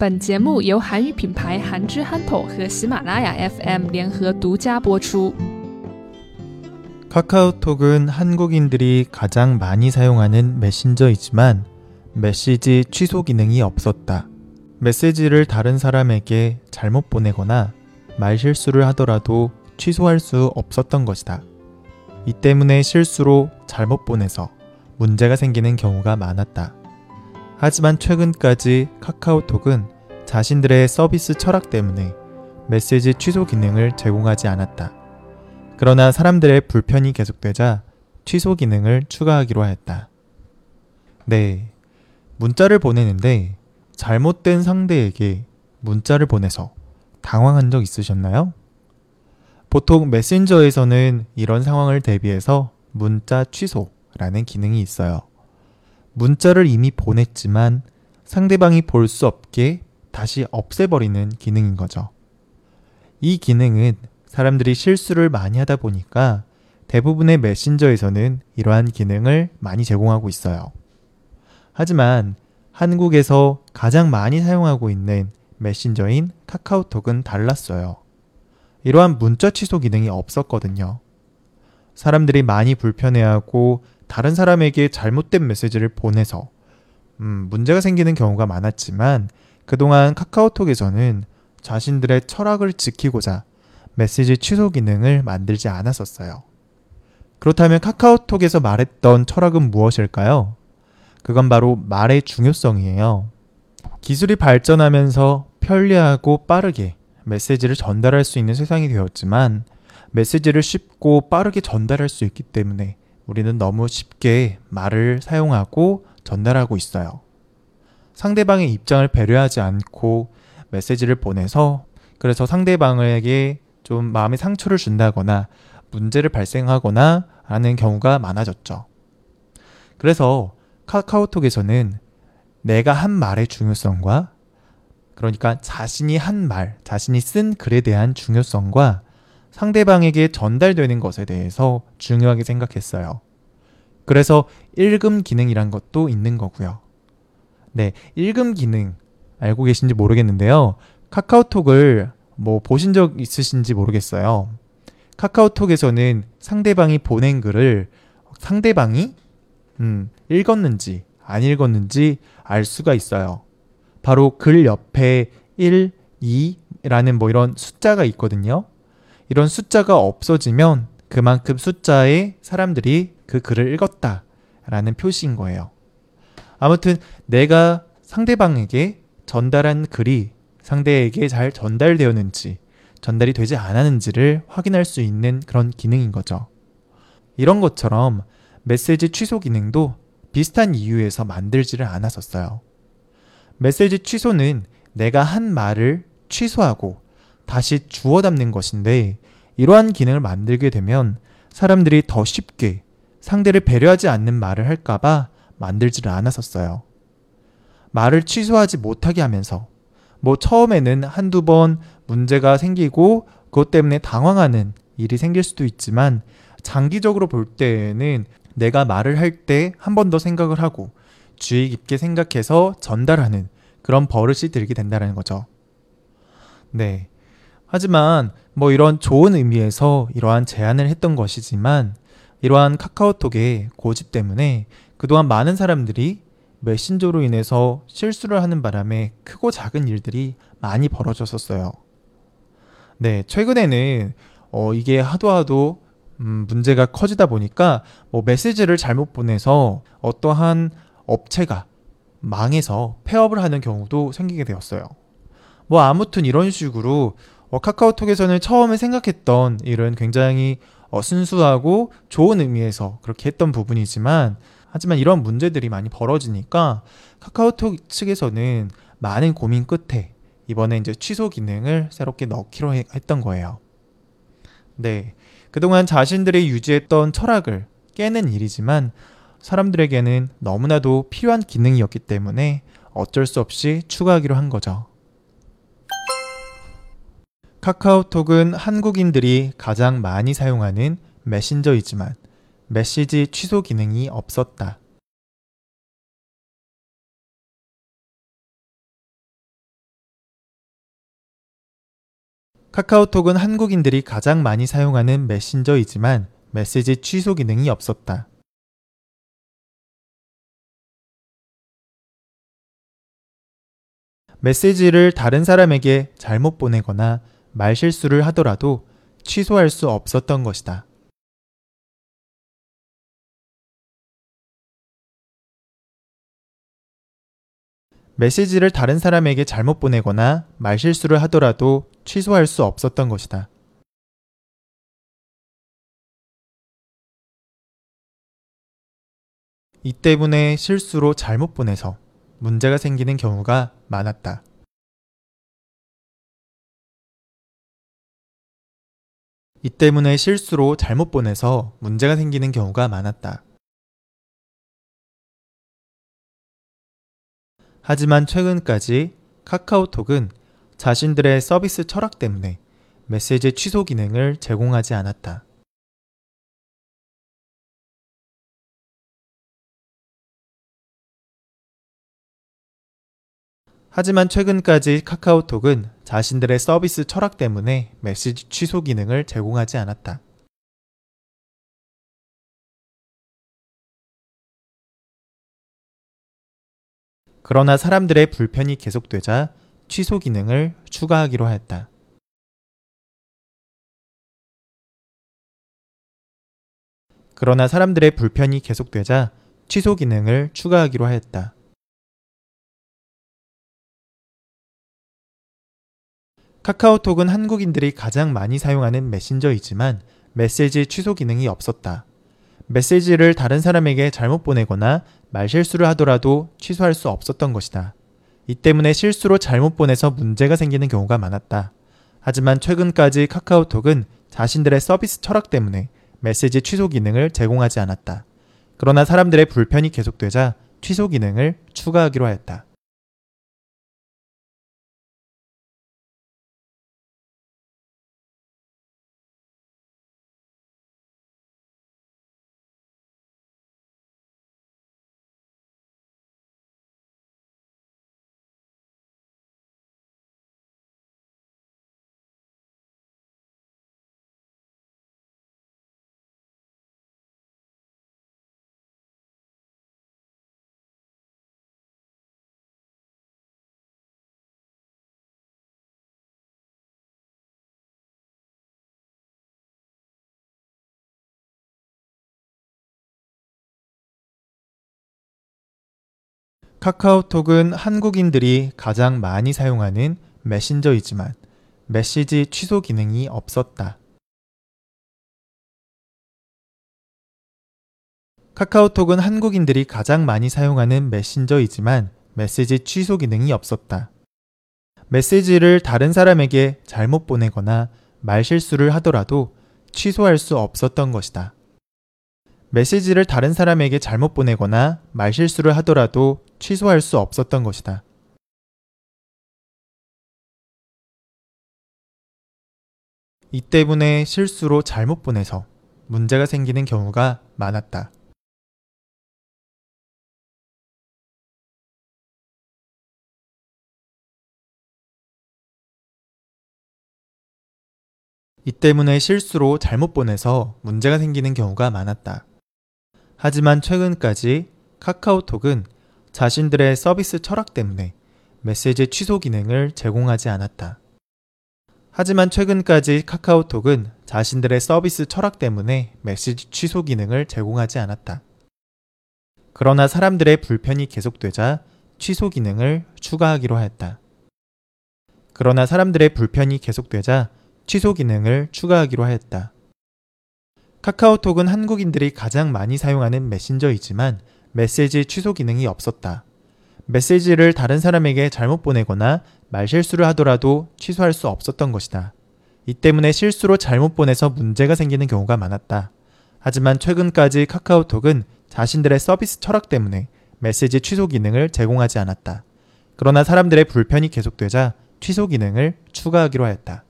本节目由韩语品牌韩之憨头和喜马拉雅 FM 联合独家播出。 카카오톡은 한국인들이 가장 많이 사용하는 메신저이지만 메시지 취소 기능이 없었다. 메시지를 다른 사람에게 잘못 보내거나 말실수를 하더라도 취소할 수 없었던 것이다. 이 때문에 실수로 잘못 보내서 문제가 생기는 경우가 많았다. 하지만 최근까지 카카오톡은 자신들의 서비스 철학 때문에 메시지 취소 기능을 제공하지 않았다. 그러나 사람들의 불편이 계속되자 취소 기능을 추가하기로 하였다. 네. 문자를 보내는데 잘못된 상대에게 문자를 보내서 당황한 적 있으셨나요? 보통 메신저에서는 이런 상황을 대비해서 문자 취소라는 기능이 있어요. 문자를 이미 보냈지만 상대방이 볼 수 없게 다시 없애버리는 기능인 거죠. 이 기능은 사람들이 실수를 많이 하다 보니까 대부분의 메신저에서는 이러한 기능을 많이 제공하고 있어요. 하지만 한국에서 가장 많이 사용하고 있는 메신저인 카카오톡은 달랐어요. 이러한 문자 취소 기능이 없었거든요. 사람들이 많이 불편해하고 다른 사람에게 잘못된 메시지를 보내서 음, 문제가 생기는 경우가 많았지만 그동안 카카오톡에서는 자신들의 철학을 지키고자 메시지 취소 기능을 만들지 않았었어요. 그렇다면 카카오톡에서 말했던 철학은 무엇일까요? 그건 바로 말의 중요성이에요. 기술이 발전하면서 편리하고 빠르게 메시지를 전달할 수 있는 세상이 되었지만 메시지를 쉽고 빠르게 전달할 수 있기 때문에 우리는 너무 쉽게 말을 사용하고 전달하고 있어요. 상대방의 입장을 배려하지 않고 메시지를 보내서 그래서 상대방에게 좀 마음의 상처를 준다거나 문제를 발생하거나 하는 경우가 많아졌죠. 그래서 카카오톡에서는 내가 한 말의 중요성과 그러니까 자신이 한 말, 자신이 쓴 글에 대한 중요성과 상대방에게 전달되는 것에 대해서 중요하게 생각했어요. 그래서 읽음 기능이란 것도 있는 거고요. 네, 읽음 기능 알고 계신지 모르겠는데요. 카카오톡을 뭐 보신 적 있으신지 모르겠어요. 카카오톡에서는 상대방이 보낸 글을 상대방이 음, 읽었는지 안 읽었는지 알 수가 있어요. 바로 글 옆에 1, 2라는 뭐 이런 숫자가 있거든요. 이런 숫자가 없어지면 그만큼 숫자의 사람들이 그 글을 읽었다 라는 표시인 거예요. 아무튼 내가 상대방에게 전달한 글이 상대에게 잘 전달되었는지 전달이 되지 않았는지를 확인할 수 있는 그런 기능인 거죠. 이런 것처럼 메시지 취소 기능도 비슷한 이유에서 만들지를 않았었어요. 메시지 취소는 내가 한 말을 취소하고 다시 주워 담는 것인데 이러한 기능을 만들게 되면 사람들이 더 쉽게 상대를 배려하지 않는 말을 할까봐 만들지를 않았었어요. 말을 취소하지 못하게 하면서 뭐 처음에는 한두 번 문제가 생기고 그것 때문에 당황하는 일이 생길 수도 있지만 장기적으로 볼 때에는 내가 말을 할 때 한 번 더 생각을 하고 주의 깊게 생각해서 전달하는 그런 버릇이 들게 된다는 거죠. 네. 하지만 뭐 이런 좋은 의미에서 이러한 제안을 했던 것이지만 이러한 카카오톡의 고집 때문에 그동안 많은 사람들이 메신저로 인해서 실수를 하는 바람에 크고 작은 일들이 많이 벌어졌었어요. 네, 최근에는 어, 이게 하도 하도 음, 문제가 커지다 보니까 뭐 메시지를 잘못 보내서 어떠한 업체가 망해서 폐업을 하는 경우도 생기게 되었어요. 뭐 아무튼 이런 식으로 어, 카카오톡에서는 처음에 생각했던 일은 굉장히 어, 순수하고 좋은 의미에서 그렇게 했던 부분이지만 하지만 이런 문제들이 많이 벌어지니까 카카오톡 측에서는 많은 고민 끝에 이번에 이제 취소 기능을 새롭게 넣기로 했던 거예요. 네. 그동안 자신들이 유지했던 철학을 깨는 일이지만 사람들에게는 너무나도 필요한 기능이었기 때문에 어쩔 수 없이 추가하기로 한 거죠. 카카오톡은 한국인들이 가장 많이 사용하는 메신저이지만 메시지 취소 기능이 없었다. 카카오톡은 한국인들이 가장 많이 사용하는 메신저이지만 메시지 취소 기능이 없었다. 메시지를 다른 사람에게 잘못 보내거나 말실수를 하더라도 취소할 수 없었던 것이다. 메시지를 다른 사람에게 잘못 보내거나 말실수를 하더라도 취소할 수 없었던 것이다. 이 때문에 실수로 잘못 보내서 문제가 생기는 경우가 많았다. 이 때문에 실수로 잘못 보내서 문제가 생기는 경우가 많았다. 하지만 최근까지 카카오톡은 자신들의 서비스 철학 때문에 메시지 취소 기능을 제공하지 않았다. 하지만 최근까지 카카오톡은 자신들의 서비스 철학 때문에 메시지 취소 기능을 제공하지 않았다. 그러나 사람들의 불편이 계속되자 취소 기능을 추가하기로 하였다. 그러나 사람들의 불편이 계속되자 취소 기능을 추가하기로 하였다. 카카오톡은 한국인들이 가장 많이 사용하는 메신저이지만 메시지 취소 기능이 없었다. 메시지를 다른 사람에게 잘못 보내거나 말실수를 하더라도 취소할 수 없었던 것이다. 이 때문에 실수로 잘못 보내서 문제가 생기는 경우가 많았다. 하지만 최근까지 카카오톡은 자신들의 서비스 철학 때문에 메시지 취소 기능을 제공하지 않았다. 그러나 사람들의 불편이 계속되자 취소 기능을 추가하기로 하였다. 카카오톡은 한국인들이 가장 많이 사용하는 메신저이지만 메시지 취소 기능이 없었다. 카카오톡은 한국인들이 가장 많이 사용하는 메신저이지만 메시지 취소 기능이 없었다. 메시지를 다른 사람에게 잘못 보내거나 말실수를 하더라도 취소할 수 없었던 것이다. 메시지를 다른 사람에게 잘못 보내거나 말실수를 하더라도 취소할 수 없었던 것이다. 이 때문에 실수로 잘못 보내서 문제가 생기는 경우가 많았다. 이 때문에 실수로 잘못 보내서 문제가 생기는 경우가 많았다. 하지만 최근까지 카카오톡은 자신들의 서비스 철학 때문에 메시지 취소 기능을 제공하지 않았다. 하지만 최근까지 카카오톡은 자신들의 서비스 철학 때문에 메시지 취소 기능을 제공하지 않았다. 그러나 사람들의 불편이 계속되자 취소 기능을 추가하기로 하였다. 그러나 사람들의 불편이 계속되자 취소 기능을 추가하기로 하였다. 카카오톡은 한국인들이 가장 많이 사용하는 메신저이지만 메시지 취소 기능이 없었다. 메시지를 다른 사람에게 잘못 보내거나 말실수를 하더라도 취소할 수 없었던 것이다. 이 때문에 실수로 잘못 보내서 문제가 생기는 경우가 많았다. 하지만 최근까지 카카오톡은 자신들의 서비스 철학 때문에 메시지 취소 기능을 제공하지 않았다. 그러나 사람들의 불편이 계속되자 취소 기능을 추가하기로 하였다.